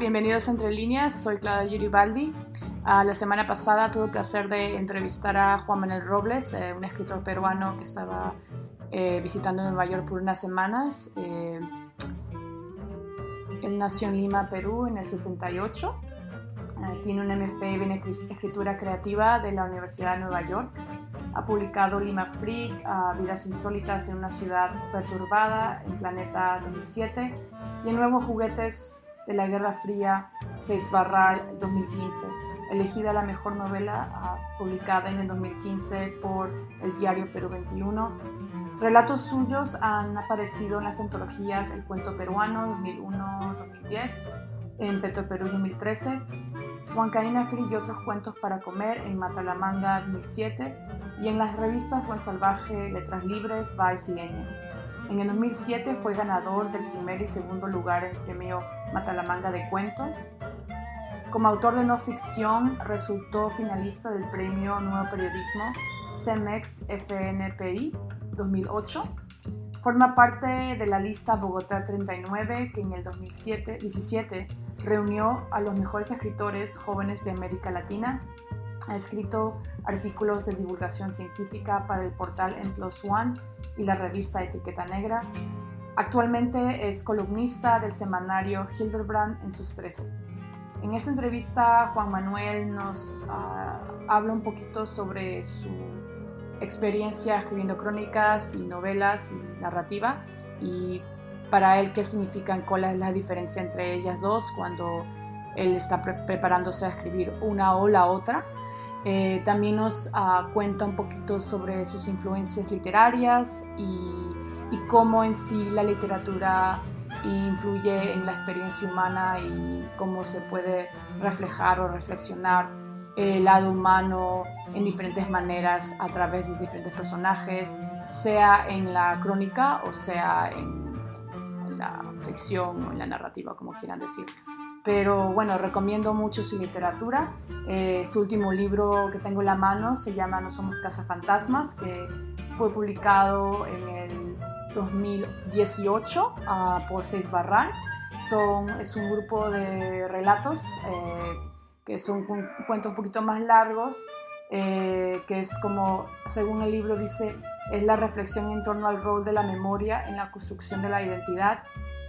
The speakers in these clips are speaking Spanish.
bienvenidos a Entre Líneas. Soy Clara Yuribaldi. Uh, la semana pasada tuve el placer de entrevistar a Juan Manuel Robles, eh, un escritor peruano que estaba eh, visitando Nueva York por unas semanas. Eh, él nació en Lima, Perú, en el 78. tiene un MFA en escritura creativa de la Universidad de Nueva York. Ha publicado Lima Freak, Vidas Insólitas en una ciudad perturbada, en Planeta 2007 y en Nuevos Juguetes de la Guerra Fría 6 barra 2015, elegida la mejor novela ah, publicada en el 2015 por el diario Perú 21. Relatos suyos han aparecido en las antologías El Cuento Peruano 2001-2010, en Petro Perú 2013, Huancaína Free y otros cuentos para comer en Matalamanga 2007 y en las revistas Buen Salvaje, Letras Libres, Vice y En el 2007 fue ganador del primer y segundo lugar en el premio Matalamanga de Cuento. Como autor de no ficción, resultó finalista del premio Nuevo Periodismo CEMEX FNPI 2008. Forma parte de la lista Bogotá 39, que en el 2017 reunió a los mejores escritores jóvenes de América Latina. Ha escrito artículos de divulgación científica para el portal En Plus One y la revista Etiqueta Negra, Actualmente es columnista del semanario Hildebrand en sus 13. En esta entrevista Juan Manuel nos ah, habla un poquito sobre su experiencia escribiendo crónicas y novelas y narrativa y para él qué significan, cuál es la diferencia entre ellas dos cuando él está preparándose a escribir una o la otra. Eh, también nos ah, cuenta un poquito sobre sus influencias literarias y y cómo en sí la literatura influye en la experiencia humana y cómo se puede reflejar o reflexionar el lado humano en diferentes maneras a través de diferentes personajes, sea en la crónica o sea en, la ficción o en la narrativa, como quieran decir. Pero bueno, recomiendo mucho su literatura. Eh, su último libro que tengo en la mano se llama No somos casa fantasmas, que fue publicado en el 2018 ah, por Seis Barran. Son, es un grupo de relatos eh, que son cuentos un poquito más largos, eh, que es como, según el libro dice, es la reflexión en torno al rol de la memoria en la construcción de la identidad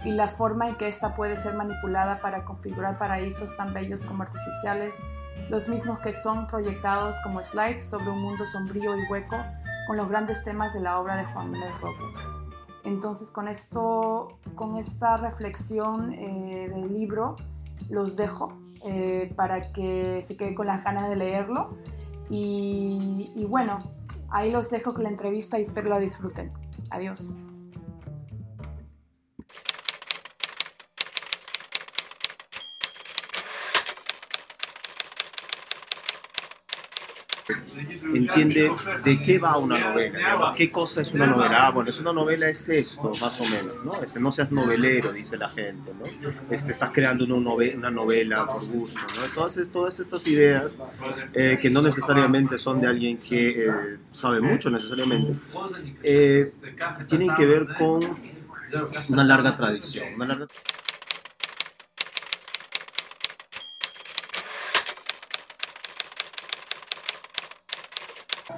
y la forma en que ésta puede ser manipulada para configurar paraísos tan bellos como artificiales, los mismos que son proyectados como slides sobre un mundo sombrío y hueco con los grandes temas de la obra de Juan Manuel Robles. Entonces con esto, con esta reflexión eh, del libro, los dejo eh, para que se queden con las ganas de leerlo. Y, y bueno, ahí los dejo con la entrevista y espero la disfruten. Adiós. Entiende de qué va una novela, qué cosa es una novela. Ah, bueno, es una novela, es esto, más o menos, ¿no? Este, no seas novelero, dice la gente, ¿no? Este, estás creando una novela, una novela por gusto, ¿no? Todas, todas estas ideas eh, que no necesariamente son de alguien que eh, sabe mucho necesariamente, eh, tienen que ver con una larga tradición, una larga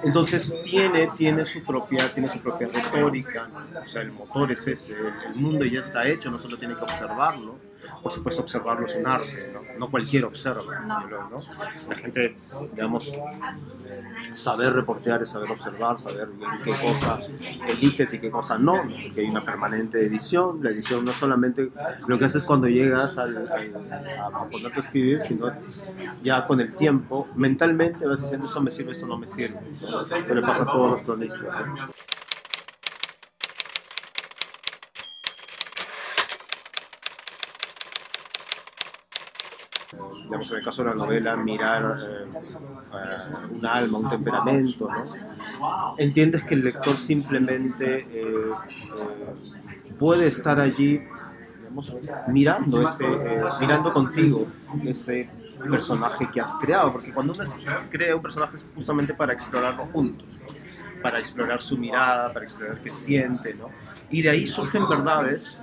Entonces tiene, tiene, su propia, tiene su propia retórica, o sea, el motor es ese, el mundo ya está hecho, no solo tiene que observarlo por supuesto observarlo es un arte, ¿no? no cualquiera observa. ¿no? La gente, digamos, saber reportear es saber observar, saber bien qué cosa eliges y qué cosa no, porque hay una permanente edición. La edición no solamente lo que haces cuando llegas a, ponerte a escribir, sino ya con el tiempo, mentalmente vas diciendo esto me sirve, esto no me sirve. ¿no? le pasa a todos los cronistas. Digamos, en el caso de la novela, mirar eh, un alma, un temperamento, ¿no? Entiendes que el lector simplemente eh, eh, puede estar allí, mirando, ese, mirando contigo ese personaje que has creado, porque cuando uno crea un personaje es justamente para explorarlo juntos. Para explorar su mirada, para explorar qué siente, ¿no? Y de ahí surgen verdades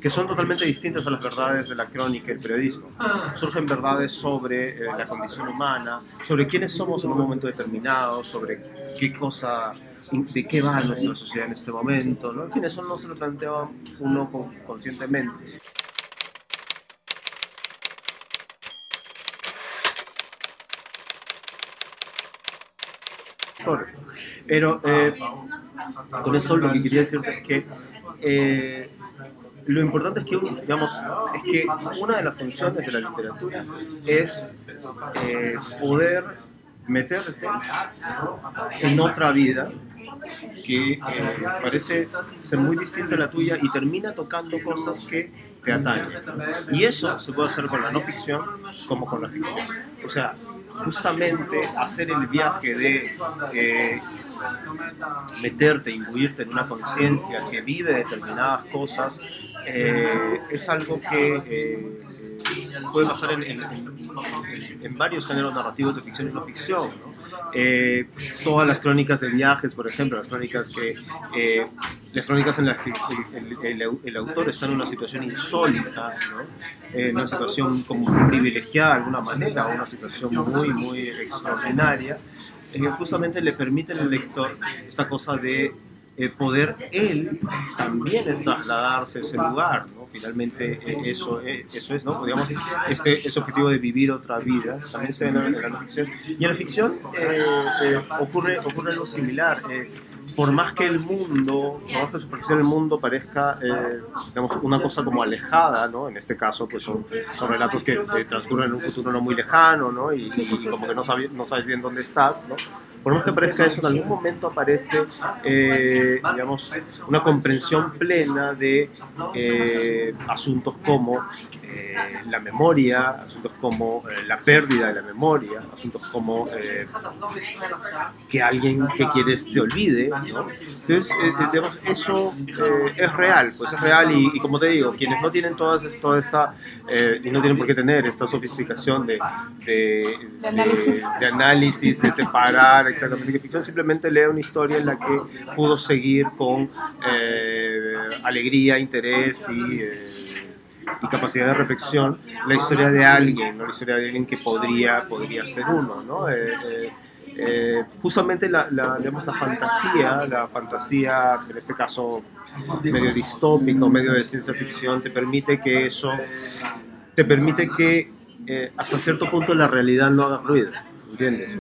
que son totalmente distintas a las verdades de la crónica y el periodismo. Surgen verdades sobre eh, la condición humana, sobre quiénes somos en un momento determinado, sobre qué cosa, de qué va nuestra sociedad en este momento, ¿no? En fin, eso no se lo plantea uno conscientemente. Pero eh, con esto lo que quería decirte es que eh, lo importante es que, digamos, es que una de las funciones de la literatura es eh, poder meterte en otra vida que parece ser muy distinta a la tuya y termina tocando cosas que te atañen. Y eso se puede hacer con la no ficción como con la ficción. O sea, justamente hacer el viaje de eh, meterte, imbuirte en una conciencia que vive determinadas cosas, eh, es algo que eh, puede pasar en, en, varios géneros narrativos de ficción y no ficción. todas las crónicas de viajes, por ejemplo, las crónicas que las crónicas en las que el, autor está en una situación insólita, en una situación como privilegiada de alguna manera, una situación muy, muy extraordinaria, eh, justamente le permiten al lector esta cosa de eh, poder él también trasladarse a ese lugar, ¿no? Finalmente eh, eso, eso es, ¿no? Digamos, este ese objetivo de vivir otra vida también se ve en la, en la ficción. Y en la ficción ocurre, ocurre algo similar por más que el mundo, por más que superficial el mundo parezca, eh, digamos, una cosa como alejada, ¿no? En este caso, pues son, son relatos que transcurren en un futuro no muy lejano, ¿no? Y, como que no sabes, no sabes bien dónde estás, ¿no? Por más que parezca eso, en algún momento aparece, eh, digamos, una comprensión plena de eh, asuntos como la memoria, asuntos como la pérdida de la memoria, asuntos como que alguien que quieres te olvide, entonces, eh, eh, eso eh, es real, pues es real y, como te digo, quienes no tienen todas, toda esta, y no tienen por qué tener esta sofisticación de, de, de, análisis. de separar exactamente qué ficción, simplemente lee una historia en la que pudo seguir con alegría, interés y y capacidad de reflexión la historia de alguien, ¿no? la historia de alguien que podría, podría ser uno. ¿no? Eh, justamente la, la, fantasía, la fantasía, en este caso medio distópica o medio de ciencia ficción, te permite que eso, te permite que eh, hasta cierto punto la realidad no haga ruido, ¿entiendes?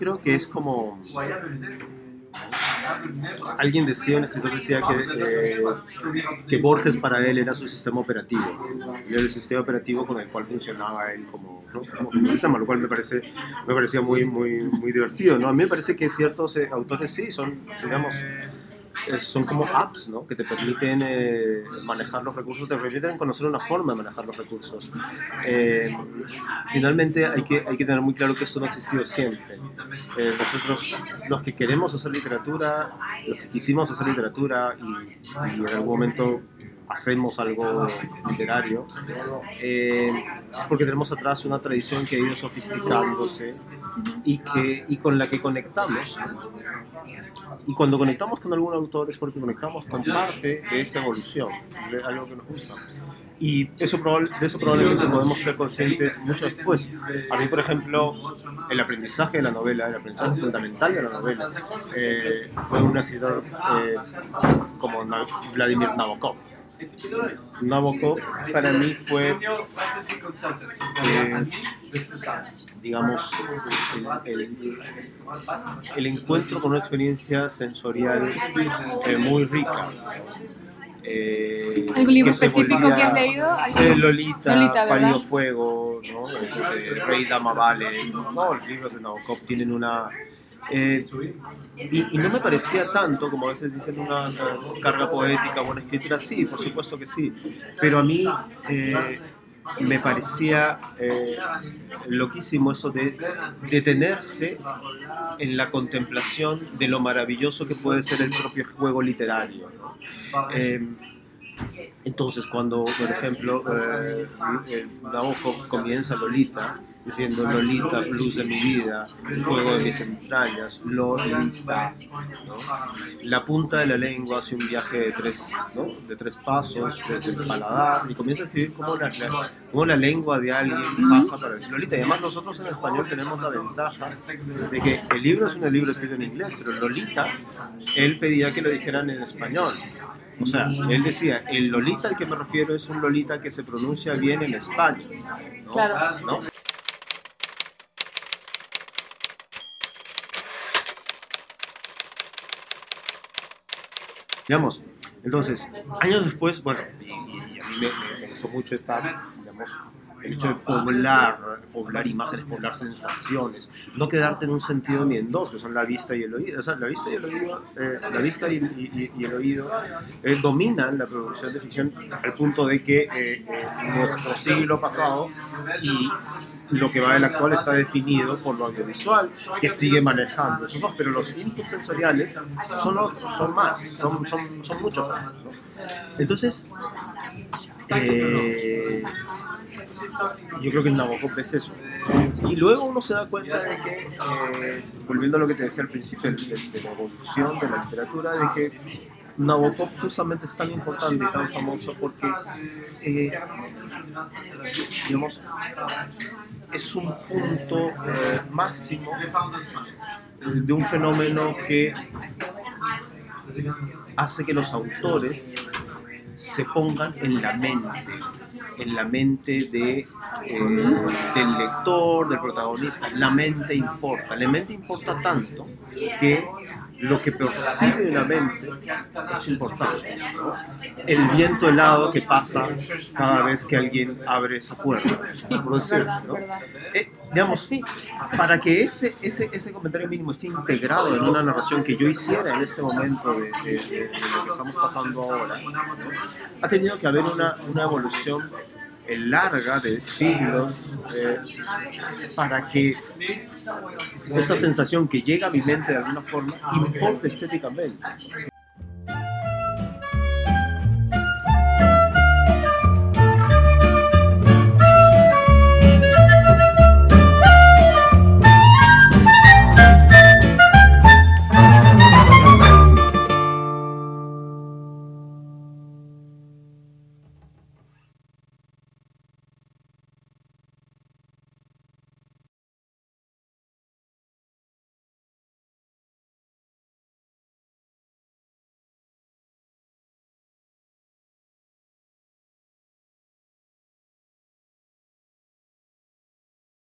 Creo que es como alguien decía, un escritor decía que, eh, que Borges para él era su sistema operativo, era el sistema operativo con el cual funcionaba él como, ¿no? sistema, lo cual me, parece, me parecía muy, muy, muy divertido. ¿no? A mí me parece que ciertos eh, autores sí son, digamos, son como apps ¿no? que te permiten eh, manejar los recursos, te permiten conocer una forma de manejar los recursos. Eh, finalmente hay que, hay que tener muy claro que esto no ha existido siempre. Eh, nosotros, los que queremos hacer literatura, los que quisimos hacer literatura y, y en algún momento hacemos algo literario, porque tenemos atrás una tradición que ha ido sofisticándose y, que, y con la que conectamos y cuando conectamos con algún autor es porque conectamos con parte de esa evolución, de algo que nos gusta. Y eso, de eso probablemente podemos ser conscientes mucho después. A mí, por ejemplo, el aprendizaje de la novela, el aprendizaje fundamental de la novela, eh, fue un escritor eh, como Vladimir Nabokov Nabokov para mí fue, eh, digamos, el, encuentro con una experiencia sensorial eh, muy rica. Eh, ¿Algún libro específico que has leído? Lolita, Lolita Fuego, ¿no? Este, Rey Dama Vale, todos los libros de Nabokov tienen una eh, y, no me parecía tanto, como a veces dicen, una, carga poética o una escritura. Sí, por supuesto que sí. Pero a mí eh, me parecía eh, loquísimo eso de detenerse en la contemplación de lo maravilloso que puede ser el propio juego literario. Entonces, cuando, por ejemplo, eh, Nabokov comienza Lolita, diciendo Lolita, luz de mi vida, fuego de mis entrañas, Lolita, la punta de la lengua hace un viaje de tres, ¿no? de tres pasos, desde el paladar, y comienza a escribir cómo la, cómo la lengua de alguien pasa para decir Lolita. Y además nosotros en español tenemos la ventaja de que el libro es un libro escrito en inglés, pero Lolita, él pedía que lo dijeran en español. O sea, él decía, el Lolita al que me refiero es un Lolita que se pronuncia bien en España. Claro. ¿no? Digamos, entonces, años después, bueno, y, a mí me, me, gustó mucho estar, digamos, el hecho de poblar, poblar imágenes, poblar sensaciones, no quedarte en un sentido ni en dos, que son la vista y el oído. O sea, la vista y el oído, eh, la vista y, el oído eh, dominan la producción de ficción al punto de que eh, nuestro siglo pasado y lo que va del actual está definido por lo audiovisual, que sigue manejando esos dos, pero los inputs sensoriales son, otros, son más, son, son, muchos más. Entonces, eh, yo creo que en Nabokov es eso. Y luego uno se da cuenta de que, eh, volviendo a lo que te decía al principio de, la evolución de la literatura, de que Nabokov justamente es tan importante y tan famoso porque, eh, digamos, es un punto eh, máximo de un fenómeno que hace que los autores se pongan en la mente, en la mente de, eh, del lector, del protagonista. La mente importa, la mente importa tanto que lo que percibe la mente es importante. El viento helado que pasa cada vez que alguien abre esa puerta, por decirlo. Eh, digamos, para que ese, ese, ese comentario mínimo esté integrado en una narración que yo hiciera en este momento de, lo que estamos pasando ahora, ha tenido que haber una, evolución larga de siglos eh, para que esa sensación que llega a mi mente de alguna forma importe estéticamente.